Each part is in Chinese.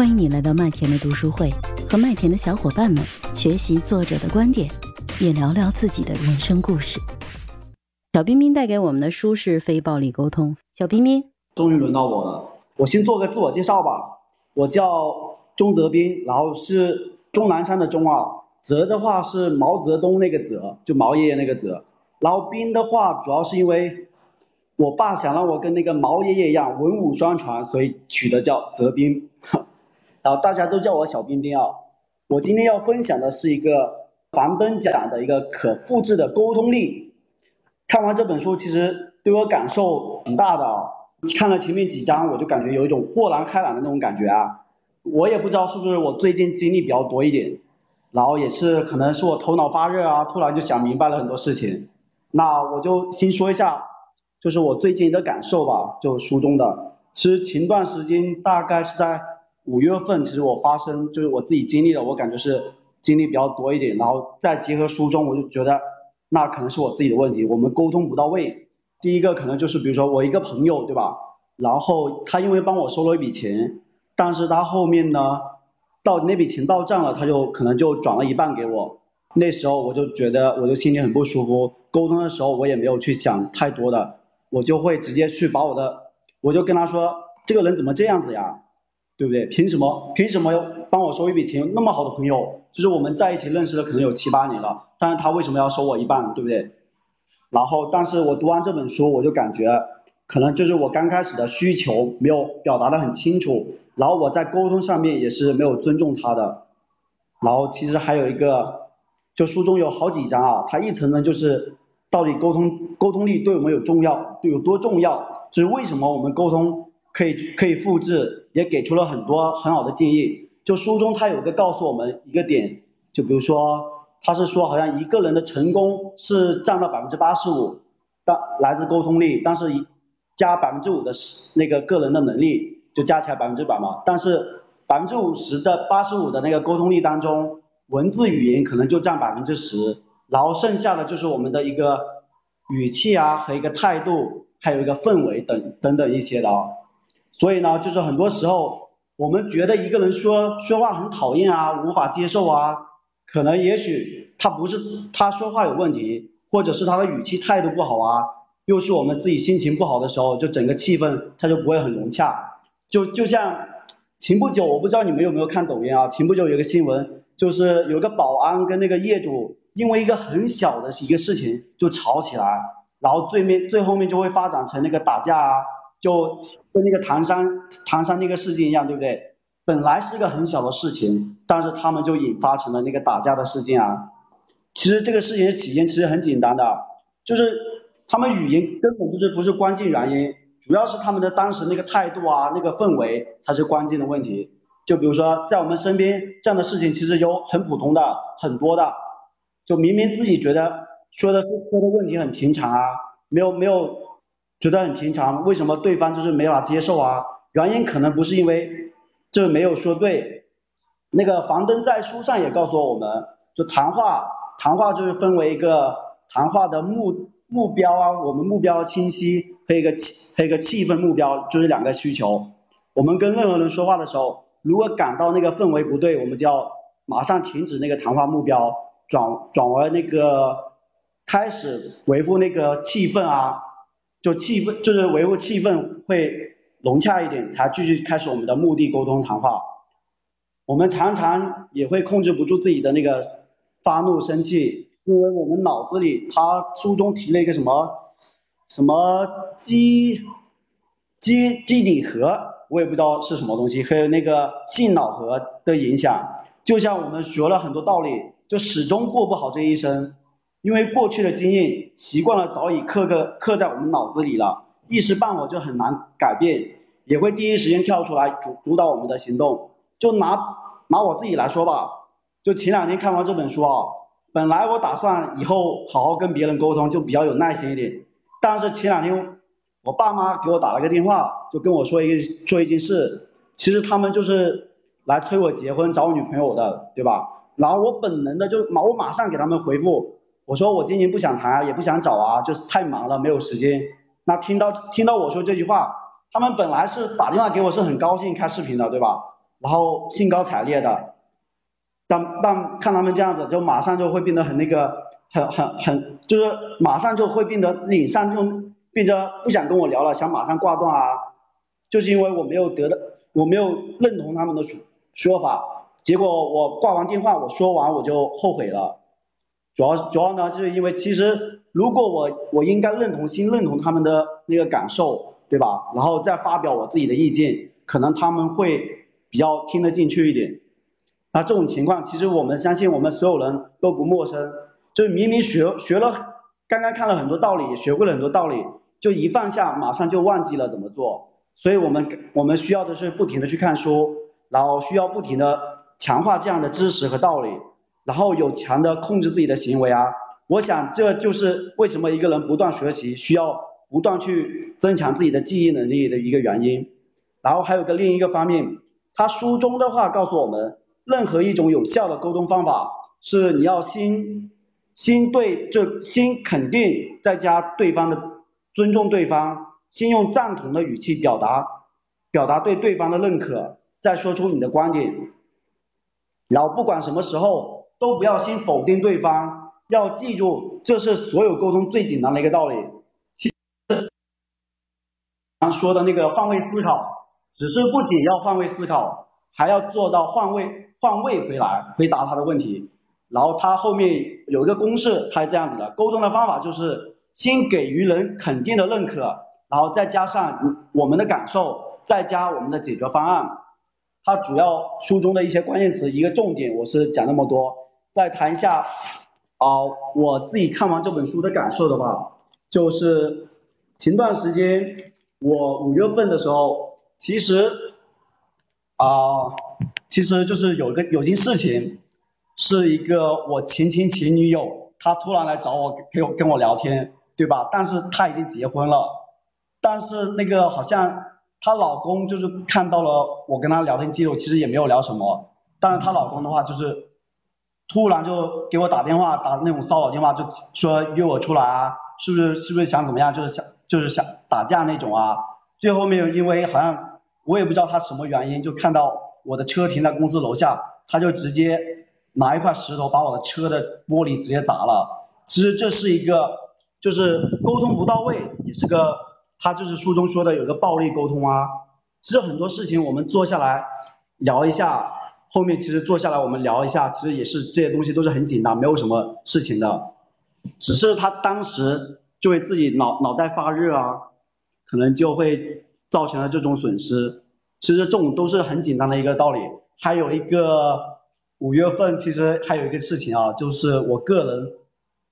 欢迎你来到麦田的读书会，和麦田的小伙伴们学习作者的观点，也聊聊自己的人生故事。小彬彬带给我们的书是《非暴力沟通》。小彬彬，终于轮到我了，我先做个自我介绍吧。我叫钟泽斌，然后是钟南山的钟啊，泽的话是毛泽东那个泽，就毛爷爷那个泽。然后斌的话，主要是因为我爸想让我跟那个毛爷爷一样文武双全，所以取的叫泽斌。然后大家都叫我小彬彬啊。我今天要分享的是一个樊登讲的一个可复制的沟通力。看完这本书，其实对我感受挺大的啊。看了前面几章，我就感觉有一种豁然开朗的那种感觉啊。我也不知道是不是我最近经历比较多一点，然后也是可能是我头脑发热啊，突然就想明白了很多事情。那我就先说一下，就是我最近的感受吧，就书中的。其实前段时间大概是在。五月份，其实我发生就是我自己经历的，我感觉是经历比较多一点，然后再结合书中，我就觉得那可能是我自己的问题，我们沟通不到位。第一个可能就是比如说我一个朋友，对吧？然后他因为帮我收了一笔钱，但是他后面呢，到那笔钱到账了，他就可能就转了一半给我。那时候我就觉得我就心里很不舒服，沟通的时候我也没有去想太多的，我就会直接去把我的，我就跟他说，这个人怎么这样子呀？对不对？凭什么？凭什么要帮我收一笔钱？那么好的朋友，就是我们在一起认识了可能有七八年了，但是他为什么要收我一半？对不对？然后，但是我读完这本书，我就感觉，可能就是我刚开始的需求没有表达的很清楚，然后我在沟通上面也是没有尊重他的。然后，其实还有一个，就书中有好几章啊，它一层层就是到底沟通沟通力对我们有重要，有多重要？就是为什么我们沟通？可以可以复制，也给出了很多很好的建议。就书中他有个告诉我们一个点，就比如说他是说，好像一个人的成功是占到百分之八十五，但来自沟通力，但是加百分之五的那个个人的能力，就加起来百分之百嘛。但是百分之五十的八十五的那个沟通力当中，文字语言可能就占百分之十，然后剩下的就是我们的一个语气啊和一个态度，还有一个氛围等等等一些的啊。所以呢，就是很多时候，我们觉得一个人说说话很讨厌啊，无法接受啊，可能也许他不是他说话有问题，或者是他的语气态度不好啊，又是我们自己心情不好的时候，就整个气氛他就不会很融洽。就就像前不久，我不知道你们有没有看抖音啊？前不久有个新闻，就是有个保安跟那个业主因为一个很小的一个事情就吵起来，然后最面最后面就会发展成那个打架啊。就跟那个唐山唐山那个事件一样，对不对？本来是个很小的事情，但是他们就引发成了那个打架的事件啊。其实这个事情的起因其实很简单的，就是他们语言根本就是不是关键原因，主要是他们的当时那个态度啊，那个氛围才是关键的问题。就比如说在我们身边这样的事情，其实有很普通的很多的，就明明自己觉得说的说的问题很平常啊，没有没有。觉得很平常，为什么对方就是没法接受啊？原因可能不是因为这没有说对。那个樊登在书上也告诉我们，就谈话，谈话就是分为一个谈话的目目标啊，我们目标清晰，和一个气和一个气氛目标，就是两个需求。我们跟任何人说话的时候，如果感到那个氛围不对，我们就要马上停止那个谈话目标，转转为那个开始维护那个气氛啊。就气氛，就是维护气氛会融洽一点，才继续开始我们的目的沟通谈话。我们常常也会控制不住自己的那个发怒生气，因为我们脑子里，他书中提了一个什么什么基基基底核，我也不知道是什么东西，还有那个性脑核的影响。就像我们学了很多道理，就始终过不好这一生。因为过去的经验习惯了，早已刻个刻在我们脑子里了，一时半会就很难改变，也会第一时间跳出来主主导我们的行动。就拿拿我自己来说吧，就前两天看完这本书啊，本来我打算以后好好跟别人沟通，就比较有耐心一点。但是前两天我爸妈给我打了个电话，就跟我说一个说一件事，其实他们就是来催我结婚找我女朋友的，对吧？然后我本能的就马我马上给他们回复。我说我今年不想谈啊，也不想找啊，就是太忙了，没有时间。那听到听到我说这句话，他们本来是打电话给我是很高兴开视频的，对吧？然后兴高采烈的，但但看他们这样子，就马上就会变得很那个，很很很，就是马上就会变得脸上就变得不想跟我聊了，想马上挂断啊，就是因为我没有得到，我没有认同他们的说说法，结果我挂完电话，我说完我就后悔了，主要主要呢，就是因为其实如果我我应该认同先认同他们的那个感受，对吧？然后再发表我自己的意见，可能他们会。比较听得进去一点，那这种情况其实我们相信我们所有人都不陌生，就是明明学学了，刚刚看了很多道理，学会了很多道理，就一放下马上就忘记了怎么做，所以我们我们需要的是不停的去看书，然后需要不停的强化这样的知识和道理，然后有强的控制自己的行为啊，我想这就是为什么一个人不断学习需要不断去增强自己的记忆能力的一个原因，然后还有个另一个方面。他书中的话告诉我们，任何一种有效的沟通方法是你要先先对就先肯定，再加对方的尊重对方，先用赞同的语气表达表达对对方的认可，再说出你的观点。然后不管什么时候都不要先否定对方，要记住这是所有沟通最简单的一个道理。其实刚说的那个换位思考。只是不仅要换位思考，还要做到换位换位回来回答他的问题。然后他后面有一个公式，他是这样子的：沟通的方法就是先给予人肯定的认可，然后再加上我们的感受，再加我们的解决方案。他主要书中的一些关键词，一个重点，我是讲那么多。再谈一下啊，我自己看完这本书的感受的话，就是前段时间我五月份的时候。其实，啊，其实就是有个有件事情，是一个我前前前女友，她突然来找我陪我跟我聊天，对吧？但是她已经结婚了，但是那个好像她老公就是看到了我跟她聊天记录，其实也没有聊什么，但是她老公的话就是突然就给我打电话，打那种骚扰电话，就说约我出来啊，是不是是不是想怎么样？就是想就是想打架那种啊。最后面因为好像。我也不知道他什么原因，就看到我的车停在公司楼下，他就直接拿一块石头把我的车的玻璃直接砸了。其实这是一个，就是沟通不到位，也是个他就是书中说的有个暴力沟通啊。其实很多事情我们坐下来聊一下，后面其实坐下来我们聊一下，其实也是这些东西都是很简单，没有什么事情的，只是他当时就会自己脑脑袋发热啊，可能就会。造成了这种损失，其实这种都是很简单的一个道理。还有一个五月份，其实还有一个事情啊，就是我个人，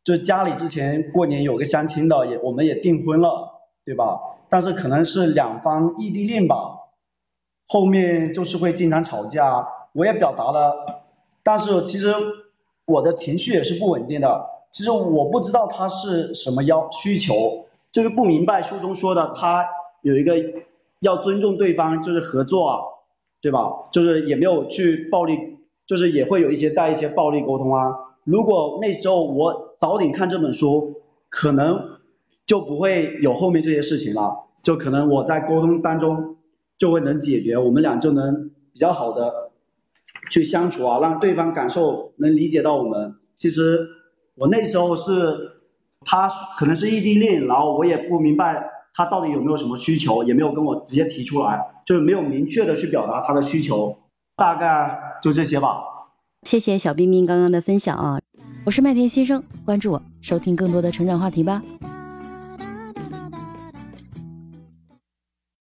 就家里之前过年有个相亲的，也我们也订婚了，对吧？但是可能是两方异地恋吧，后面就是会经常吵架。我也表达了，但是其实我的情绪也是不稳定的。其实我不知道他是什么要需求，就是不明白书中说的他有一个。要尊重对方，就是合作，对吧？就是也没有去暴力，就是也会有一些带一些暴力沟通啊。如果那时候我早点看这本书，可能就不会有后面这些事情了。就可能我在沟通当中就会能解决，我们俩就能比较好的去相处啊，让对方感受能理解到我们。其实我那时候是他可能是异地恋，然后我也不明白。他到底有没有什么需求，也没有跟我直接提出来，就是没有明确的去表达他的需求，大概就这些吧。谢谢小冰冰刚刚的分享啊，我是麦田先生，关注我，收听更多的成长话题吧。